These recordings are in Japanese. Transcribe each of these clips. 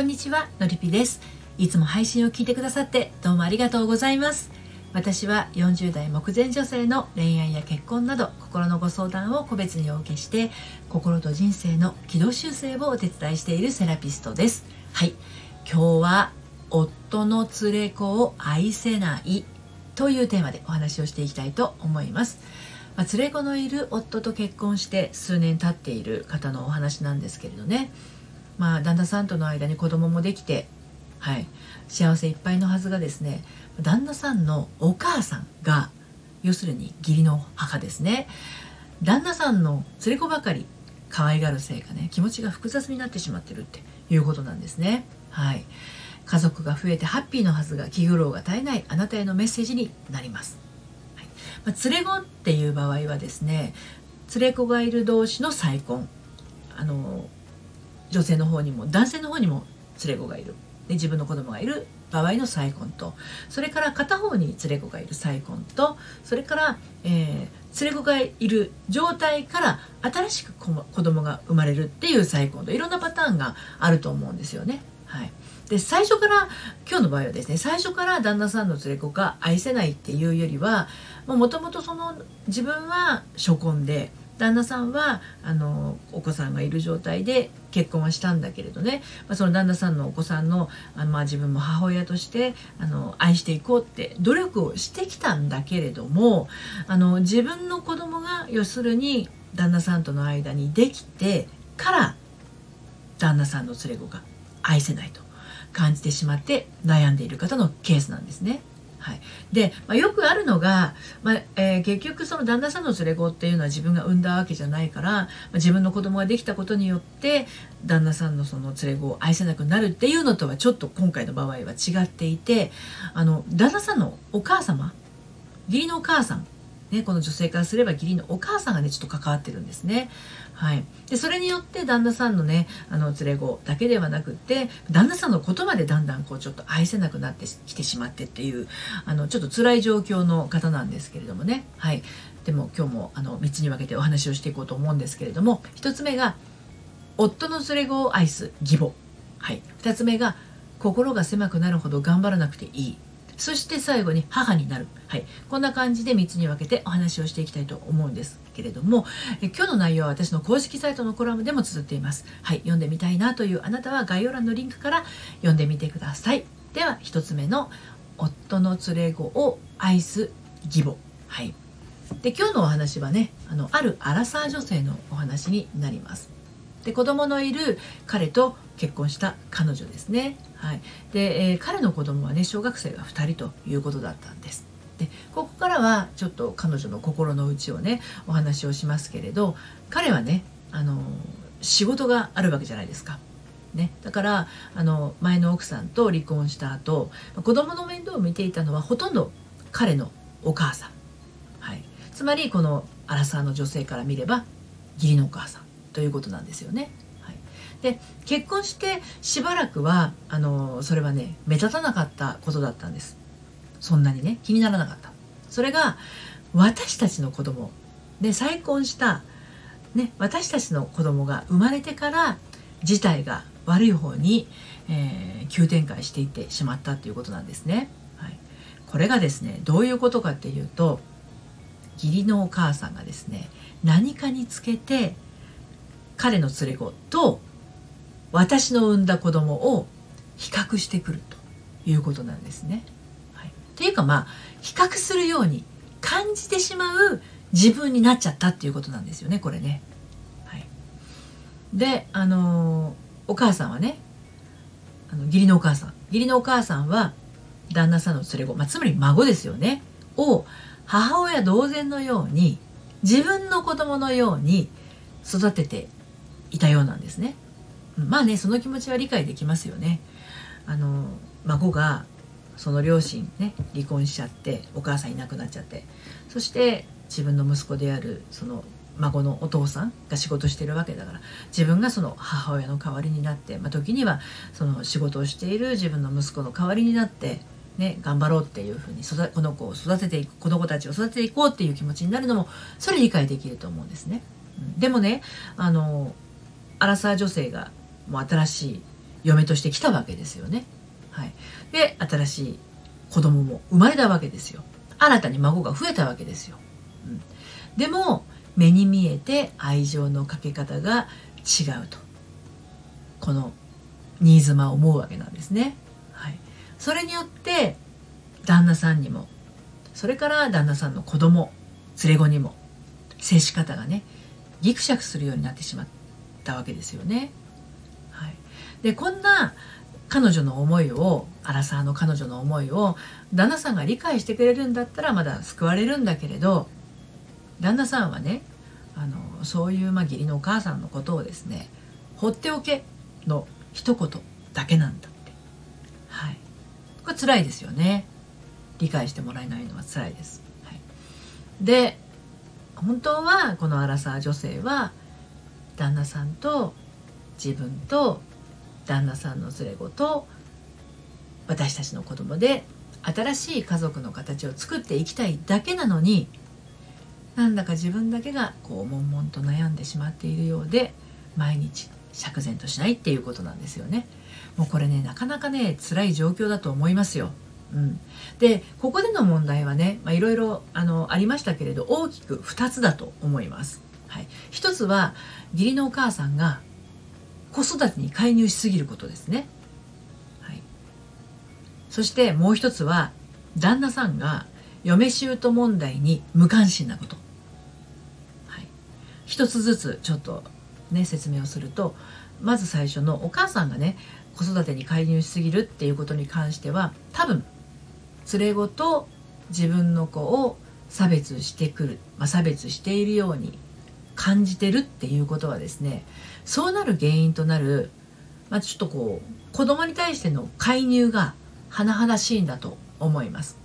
こんにちはのりぴです。いつも配信を聞いてくださってどうもありがとうございます。私は40代目前女性の恋愛や結婚など心のご相談を個別にお受けして心と人生の軌道修正をお手伝いしているセラピストです。はい。今日は夫の連れ子を愛せないというテーマでお話をしていきたいと思います。まあ、連れ子のいる夫と結婚して数年経っている方のお話なんですけれどね、まあ、旦那さんとの間に子供もできて、はい、幸せいっぱいのはずがですね旦那さんのお母さんが要するに義理の母ですね。旦那さんの連れ子ばかり可愛がるせいかね気持ちが複雑になってしまってるっていうことなんですね。はい。家族が増えてハッピーのはずが気苦労が絶えないあなたへのメッセージになります。はい。まあ、連れ子っていう場合はですね連れ子がいる同士の再婚。あの女性の方にも男性の方にも連れ子がいる。で自分の子供がいる。場合の再婚と。それから片方に連れ子がいる再婚と。それから、えー、連れ子がいる状態から新しく子供が生まれるっていう再婚と。いろんなパターンがあると思うんですよね。はい、で最初から今日の場合はですね最初から旦那さんの連れ子が愛せないっていうよりはもともとその自分は初婚で旦那さんはあのお子さんがいる状態で結婚はしたんだけれどね、まあ、その旦那さんのお子さんのあの、まあ、自分も母親としてあの愛していこうって努力をしてきたんだけれどもあの自分の子供が要するに旦那さんとの間にできてから旦那さんの連れ子が愛せないと感じてしまって悩んでいる方のケースなんですね。はい、で、まあ、よくあるのが、まあ、えー、結局その旦那さんの連れ子っていうのは自分が産んだわけじゃないから、まあ、自分の子供ができたことによって旦那さんのその連れ子を愛せなくなるっていうのとはちょっと今回の場合は違っていてあの旦那さんのお母様義理のお母さんね、この女性からすれば義理のお母さんがねちょっと関わってるんですね。はい、でそれによって旦那さんのねあの連れ子だけではなくって旦那さんのことまでだんだんこうちょっと愛せなくなってきてしまってっていうあのちょっと辛い状況の方なんですけれどもね。はい、でも今日もあの3つに分けてお話をしていこうと思うんですけれども1つ目が夫の連れ子を愛す義母、はい、2つ目が心が狭くなるほど頑張らなくていい。そして最後に母になる、はい、こんな感じで3つに分けてお話をしていきたいと思うんですけれどもえ今日の内容は私の公式サイトのコラムでも綴っています、はい、読んでみたいなというあなたは概要欄のリンクから読んでみてください。では1つ目の夫の連れ子を愛す義母。はい。で今日のお話はねあのあるアラサー女性のお話になります。で子供のいる彼と結婚した彼女ですね。はい、で、えー、彼の子供はね小学生が2人ということだったんです。でここからはちょっと彼女の心の内をねお話をしますけれど彼はねあの仕事があるわけじゃないですか。ね、だからあの前の奥さんと離婚した後子供の面倒を見ていたのはほとんど彼のお母さん、はい、つまりこのアラサーの女性から見れば義理のお母さんということなんですよね。はい、で結婚してしばらくはあのそれはね目立たなかったことだったんです。そんなにね気にならなかった。それが私たちの子供。で再婚した、ね、私たちの子供が生まれてから事態が悪い方に、えー、急展開していってしまったということなんですね。はい、これがですねどういうことかっていうと義理のお母さんがですね何かにつけて彼の連れ子と私の産んだ子供を比較してくるということなんですね。はい、っていうかまあ比較するように感じてしまう自分になっちゃったっていうことなんですよねこれね。はい、であのお母さんはねあの義理のお母さん義理のお母さんは旦那さんの連れ子、まあ、つまり孫ですよねを母親同然のように自分の子供のように育てていたようなんですね。まあねその気持ちは理解できますよね。あの孫がその両親ね離婚しちゃってお母さんいなくなっちゃってそして自分の息子であるその孫のお父さんが仕事してるわけだから自分がその母親の代わりになって、まあ、時にはその仕事をしている自分の息子の代わりになって、ね、頑張ろうっていうふうに育この子を育てていくこの子たちを育てていこうっていう気持ちになるのもそれ理解できると思うんですね。でもねあのアラサー女性がもう新しい嫁として来たわけですよね。はい、で新しい子供も生まれたわけですよ。新たに孫が増えたわけですよ。うん、でも目に見えて愛情のかけ方が違うとこの新妻は思うわけなんですね。はい、それによって旦那さんにもそれから旦那さんの子供連れ子にも接し方がねギクシャクするようになってしまったたわけですよね。はい、でこんな彼女の思いをアラサーの彼女の思いを旦那さんが理解してくれるんだったらまだ救われるんだけれど旦那さんはねあのそういう、まあ、義理のお母さんのことをですね放っておけの一言だけなんだって。はい。これ辛いですよね。理解してもらえないのは辛いです、はい、で本当はこのアラサー女性は旦那さんと自分と旦那さんの連れ子と私たちの子供で新しい家族の形を作っていきたいだけなのになんだか自分だけがこう悶々と悩んでしまっているようで毎日釈然としないっていうことなんですよね。もうこれねなかなかね辛い状況だと思いますよ。うん、でここでの問題はねいろいろありましたけれど大きく2つだと思います。はい、1つは義理のお母さんが子育てに介入しすぎることですね。はい、そしてもう一つは旦那さんが嫁姑問題に無関心なこと。はい、一つずつちょっとね説明をするとまず最初のお母さんがね子育てに介入しすぎるっていうことに関しては多分連れ子と自分の子を差別してくる、まあ、差別しているように感じてるっていうことはですねそうなる原因となる、まあ、ちょっとこう子供に対しての介入が甚だしいんだと思います。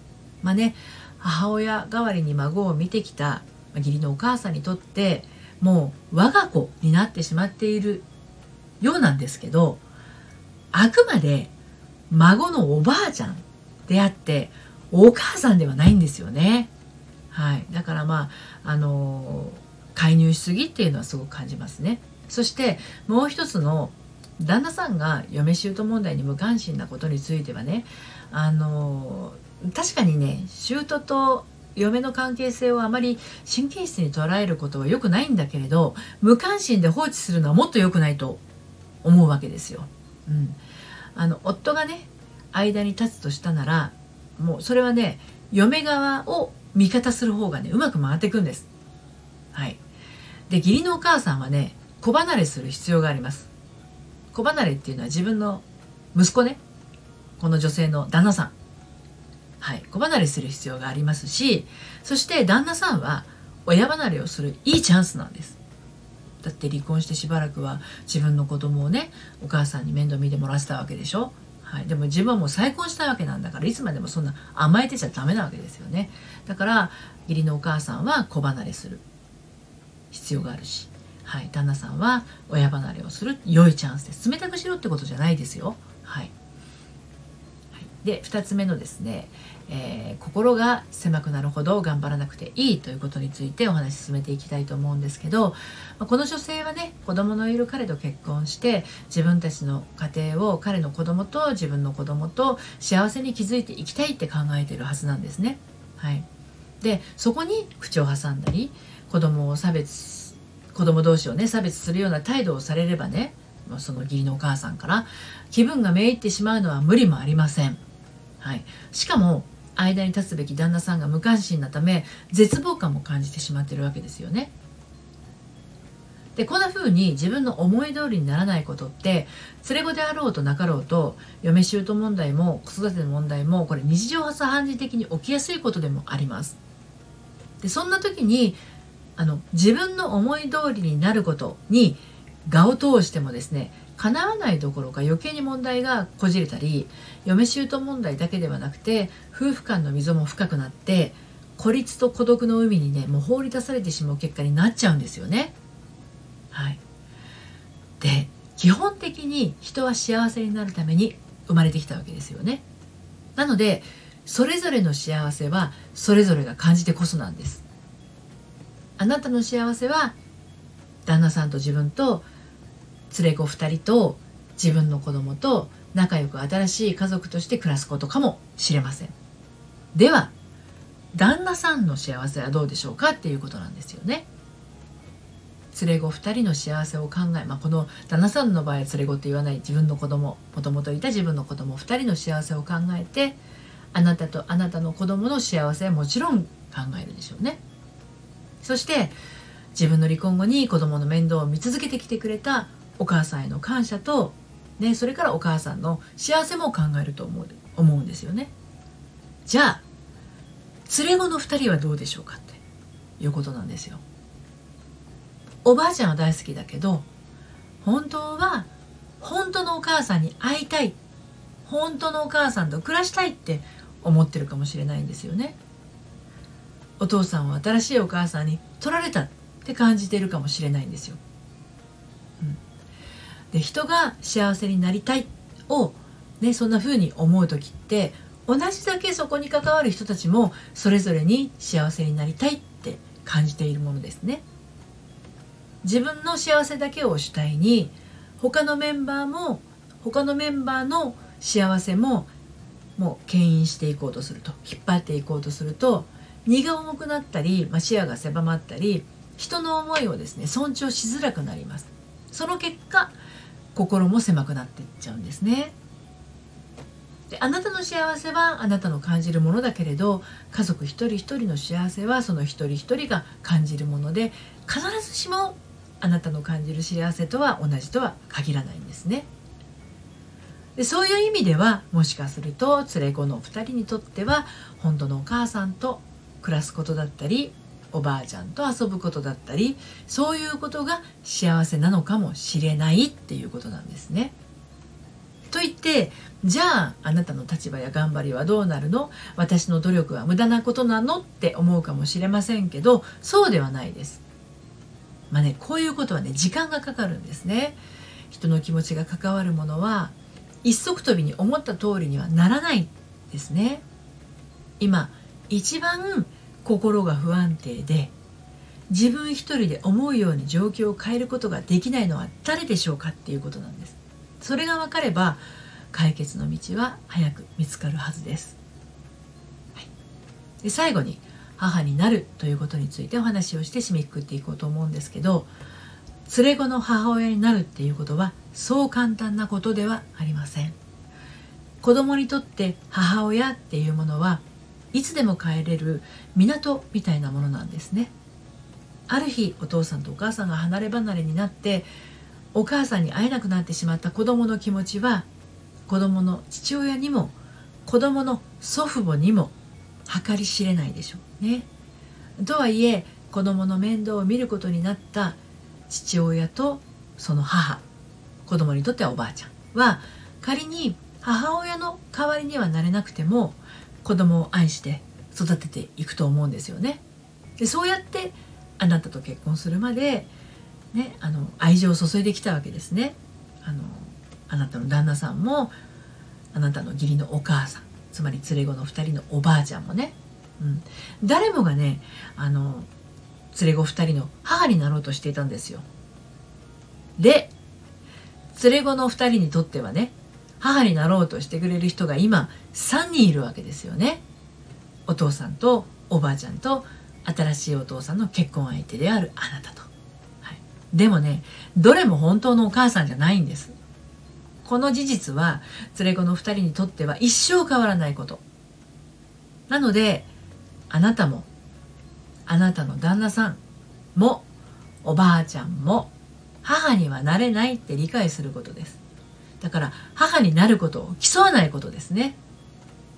まあね母親代わりに孫を見てきた義理のお母さんにとってもう我が子になってしまっているようなんですけどあくまで孫のおばあちゃんであってお母さんではないんですよね。はい、だからまああの介入しすぎっていうのはすごく感じますね。そしてもう一つの旦那さんが嫁姑問題に無関心なことについてはねあの確かにね姑と嫁の関係性をあまり神経質に捉えることは良くないんだけれど無関心で放置するのはもっと良くないと思うわけですよ。うん、あの夫がね間に立つとしたならもうそれはね嫁側を味方する方がねうまく回っていくんです。はい、で義理のお母さんはね子離れする必要があります。子離れっていうのは自分の息子ね。この女性の旦那さん。はい、子離れする必要がありますしそして旦那さんは親離れをするいいチャンスなんです。だって離婚してしばらくは自分の子供をねお母さんに面倒見てもらってたわけでしょ。はい、でも自分はもう再婚したわけなんだからいつまでもそんな甘えてちゃダメなわけですよね。だから義理のお母さんは子離れする。必要があるし、はい、旦那さんは親離れをする良いチャンスです冷たくしろってことじゃないですよ。はい、で2つ目のですねえー、心が狭くなるほど頑張らなくていいということについてお話し進めていきたいと思うんですけど、まこの女性はね子供のいる彼と結婚して自分たちの家庭を彼の子供と自分の子供と幸せに築いていきたいって考えてるはずなんですね。はい、でそこに口を挟んだり子供を差別子供同士をね差別するような態度をされればねその義理のお母さんから気分がめいってしまうのは無理もありません。はい、しかも間に立つべき旦那さんが無関心なため絶望感も感じてしまってるわけですよね。でこんな風に自分の思い通りにならないことって連れ子であろうとなかろうと嫁姑問題も子育ての問題もこれ日常茶飯事的に起きやすいことでもあります。でそんな時にあの自分の思い通りになることに我を通してもですね叶わないどころか余計に問題がこじれたり嫁姑問題だけではなくて夫婦間の溝も深くなって孤立と孤独の海にねもう放り出されてしまう結果になっちゃうんですよね。はい、で基本的に人は幸せになるために生まれてきたわけですよね。なのでそれぞれの幸せはそれぞれが感じてこそなんです。あなたの幸せは旦那さんと自分と連れ子2人と自分の子供と仲良く新しい家族として暮らすことかもしれません。では旦那さんの幸せはどうでしょうかっていうことなんですよね。連れ子2人の幸せを考え、まあ、この旦那さんの場合は連れ子って言わない自分の子供もともといた自分の子供2人の幸せを考えてあなたとあなたの子供の幸せはもちろん考えるでしょうね。そして自分の離婚後に子供の面倒を見続けてきてくれたお母さんへの感謝と、ね、それからお母さんの幸せも考えると思う思うんですよね。じゃあ連れ子の2人はどうでしょうかっていうことなんですよ。おばあちゃんは大好きだけど本当は本当のお母さんに会いたい本当のお母さんと暮らしたいって思ってるかもしれないんですよね。お父さんは新しいお母さんに取られたって感じているかもしれないんですよ、うん、で人が幸せになりたいを、ね、そんな風に思う時って同じだけそこに関わる人たちもそれぞれに幸せになりたいって感じているものですね。自分の幸せだけを主体に他のメンバーも他のメンバーの幸せももう牽引していこうとすると引っ張っていこうとすると荷が重くなったり、まあ、視野が狭まったり人の思いをですね尊重しづらくなりますその結果心も狭くなっていっちゃうんですねであなたの幸せはあなたの感じるものだけれど家族一人一人の幸せはその一人一人が感じるもので必ずしもあなたの感じる幸せとは同じとは限らないんですね。でそういう意味ではもしかすると連れ子の2人にとっては本当のお母さんと暮らすことだったりおばあちゃんと遊ぶことだったりそういうことが幸せなのかもしれないっていうことなんですね。と言ってじゃああなたの立場や頑張りはどうなるの？私の努力は無駄なことなのって思うかもしれませんけどそうではないです。まあねこういうことはね時間がかかるんですね。人の気持ちが関わるものは一足飛びに思った通りにはならないですね。今一番心が不安定で自分一人で思うように状況を変えることができないのは誰でしょうかっていうことなんです。それが分かれば解決の道は早く見つかるはずです。はい、で最後に母になるということについてお話をして締めくくっていこうと思うんですけど連れ子の母親になるっていうことはそう簡単なことではありません子供にとって母親っていうものはいつでも帰れる港みたいなものなんですねある日お父さんとお母さんが離れ離れになってお母さんに会えなくなってしまった子供の気持ちは子供の父親にも子供の祖父母にも計り知れないでしょうね。とはいえ子供の面倒を見ることになった父親とその母子供にとってはおばあちゃんは仮に母親の代わりにはなれなくても子供を愛して育てていくと思うんですよね。でそうやってあなたと結婚するまで、ね、あの愛情を注いできたわけですね。あのあなたの旦那さんもあなたの義理のお母さんつまり連れ子の2人のおばあちゃんもね、うん、誰もがねあの連れ子2人の母になろうとしていたんですよ。で連れ子の2人にとってはね母になろうとしてくれる人が今3人いるわけですよね。お父さんとおばあちゃんと新しいお父さんの結婚相手であるあなたと。はい、でもねどれも本当のお母さんじゃないんです。この事実は連れ子の2人にとっては一生変わらないことなのであなたもあなたの旦那さんもおばあちゃんも母にはなれないって理解することですだから母になることを競わないことですね。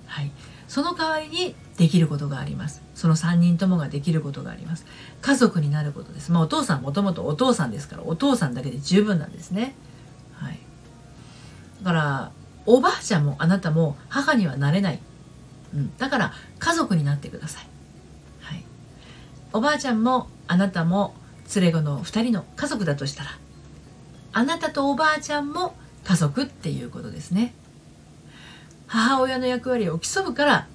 はい。その代わりにできることがあります。その3人ともができることがあります。家族になることです。まあお父さんもともとお父さんですからお父さんだけで十分なんですね。はい。だからおばあちゃんもあなたも母にはなれない、うん、だから家族になってください、はい、おばあちゃんもあなたも連れ子の2人の家族だとしたらあなたとおばあちゃんも家族っていうことですね。母親の役割を競うから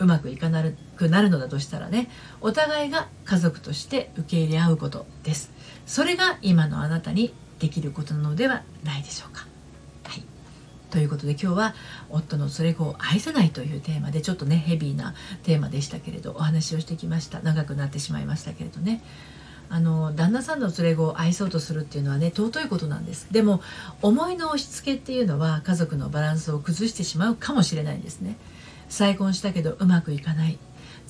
うまくいかなくなるのだとしたらねお互いが家族として受け入れ合うことです。それが今のあなたにできることなのではないでしょうか。はい、ということで今日は夫の連れ子を愛せないというテーマでちょっとねヘビーなテーマでしたけれどお話をしてきました。長くなってしまいましたけれどね。あの旦那さんの連れ子を愛そうとするっていうのはね尊いことなんです。でも思いの押し付けっていうのは家族のバランスを崩してしまうかもしれないんですね。再婚したけどうまくいかない。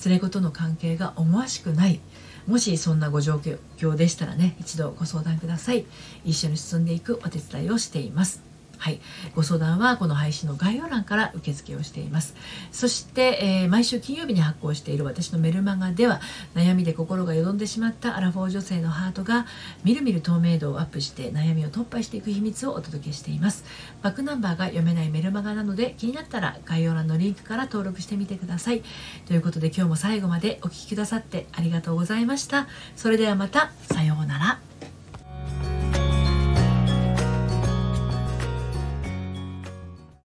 連れ子との関係が思わしくない。もしそんなご状況でしたらね一度ご相談ください。一緒に進んでいくお手伝いをしています。はい、ご相談はこの配信の概要欄から受付をしています。そして、えー、毎週金曜日に発行している私のメルマガでは悩みで心がよどんでしまったアラフォー女性のハートがみるみる透明度をアップして悩みを突破していく秘密をお届けしています。バックナンバーが読めないメルマガなので気になったら概要欄のリンクから登録してみてください。ということで今日も最後までお聴きくださってありがとうございました。それではまたさようなら。